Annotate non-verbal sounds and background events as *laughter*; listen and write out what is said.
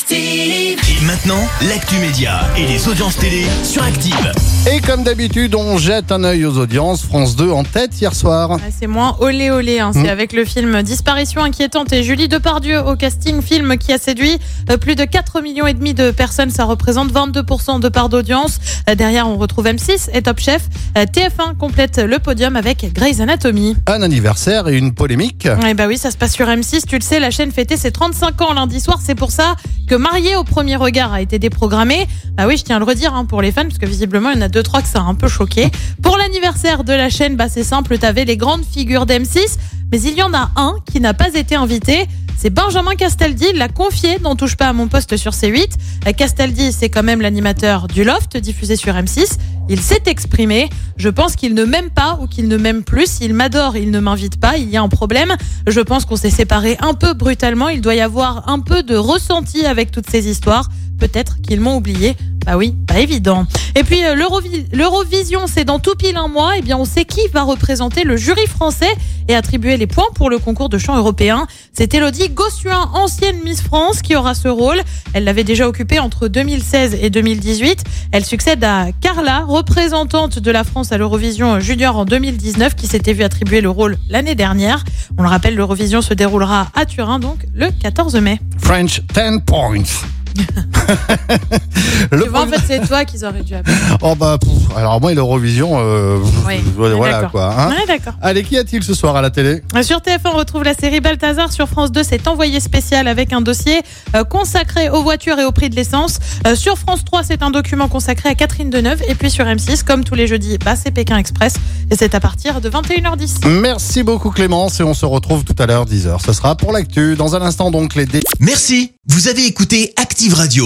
Active. Et maintenant, l'actu média et les audiences télé sur Active. Et comme d'habitude, on jette un œil aux audiences. France 2 en tête hier soir. Ouais, C'est moins olé olé, hein. c'est Mm. avec le film Disparition inquiétante et Julie Depardieu au casting, film qui a séduit euh, plus de 4 millions et demi de personnes, ça représente 22% de part d'audience. Euh, Derrière, on retrouve M6 et Top Chef. Euh, TF1 complète le podium avec Grey's Anatomy. Un anniversaire et une polémique. Eh bah oui, ça se passe sur M6, tu le sais, la chaîne fêtait ses 35 ans lundi soir, c'est pour ça que Marié au premier regard a été déprogrammé. Bah oui, je tiens à le redire hein, pour les fans, parce que visiblement, il y en a deux, trois que ça a un peu choqué. Pour l'anniversaire de la chaîne, bah c'est simple, t'avais les grandes figures d'M6, mais il y en a un qui n'a pas été invité. Benjamin Castaldi, l'a confié dans Touche pas à mon poste sur C8. Euh, Castaldi, c'est quand même l'animateur du Loft, diffusé sur M6. Il s'est exprimé. Je pense qu'il ne m'aime pas ou qu'il ne m'aime plus. Il m'adore, il ne m'invite pas. Il y a un problème. Je pense qu'on s'est séparés un peu brutalement. Il doit y avoir un peu de ressenti avec toutes ces histoires. Peut-être qu'ils m'ont oublié. Bah oui, pas évident. Et puis euh, l'Eurovi- l'Eurovision, c'est dans tout pile un mois. Eh bien, on sait qui va représenter le jury français et attribuer les points pour le concours de chant européen. C'est Elodie Gossuin, ancienne Miss France, qui aura ce rôle. Elle l'avait déjà occupé entre 2016 et 2018. Elle succède à Carla, représentante de la France à l'Eurovision Junior en 2019, qui s'était vue attribuer le rôle l'année dernière. On le rappelle, l'Eurovision se déroulera à Turin, donc le 14 mai. French 10 points. *laughs* le Tu vois, en fait, c'est toi qu'ils auraient dû appeler. Oh bah, pff, alors moi, l'Eurovision, euh, Oui, voilà, quoi. hein. D'accord. Allez, qu'y a-t-il ce soir à la télé? Sur TF1, on retrouve la série Balthazar. Sur France 2, c'est envoyé spécial avec un dossier euh, consacré aux voitures et au prix de l'essence. Euh, sur France 3, c'est un document consacré à Catherine Deneuve. Et puis sur M6, comme tous les jeudis, bah, c'est Pékin Express. Et c'est à partir de 21h10. Merci beaucoup Clémence et on se retrouve tout à l'heure 10h. Ce sera pour l'actu. Dans un instant donc les dé- Merci, vous avez écouté Active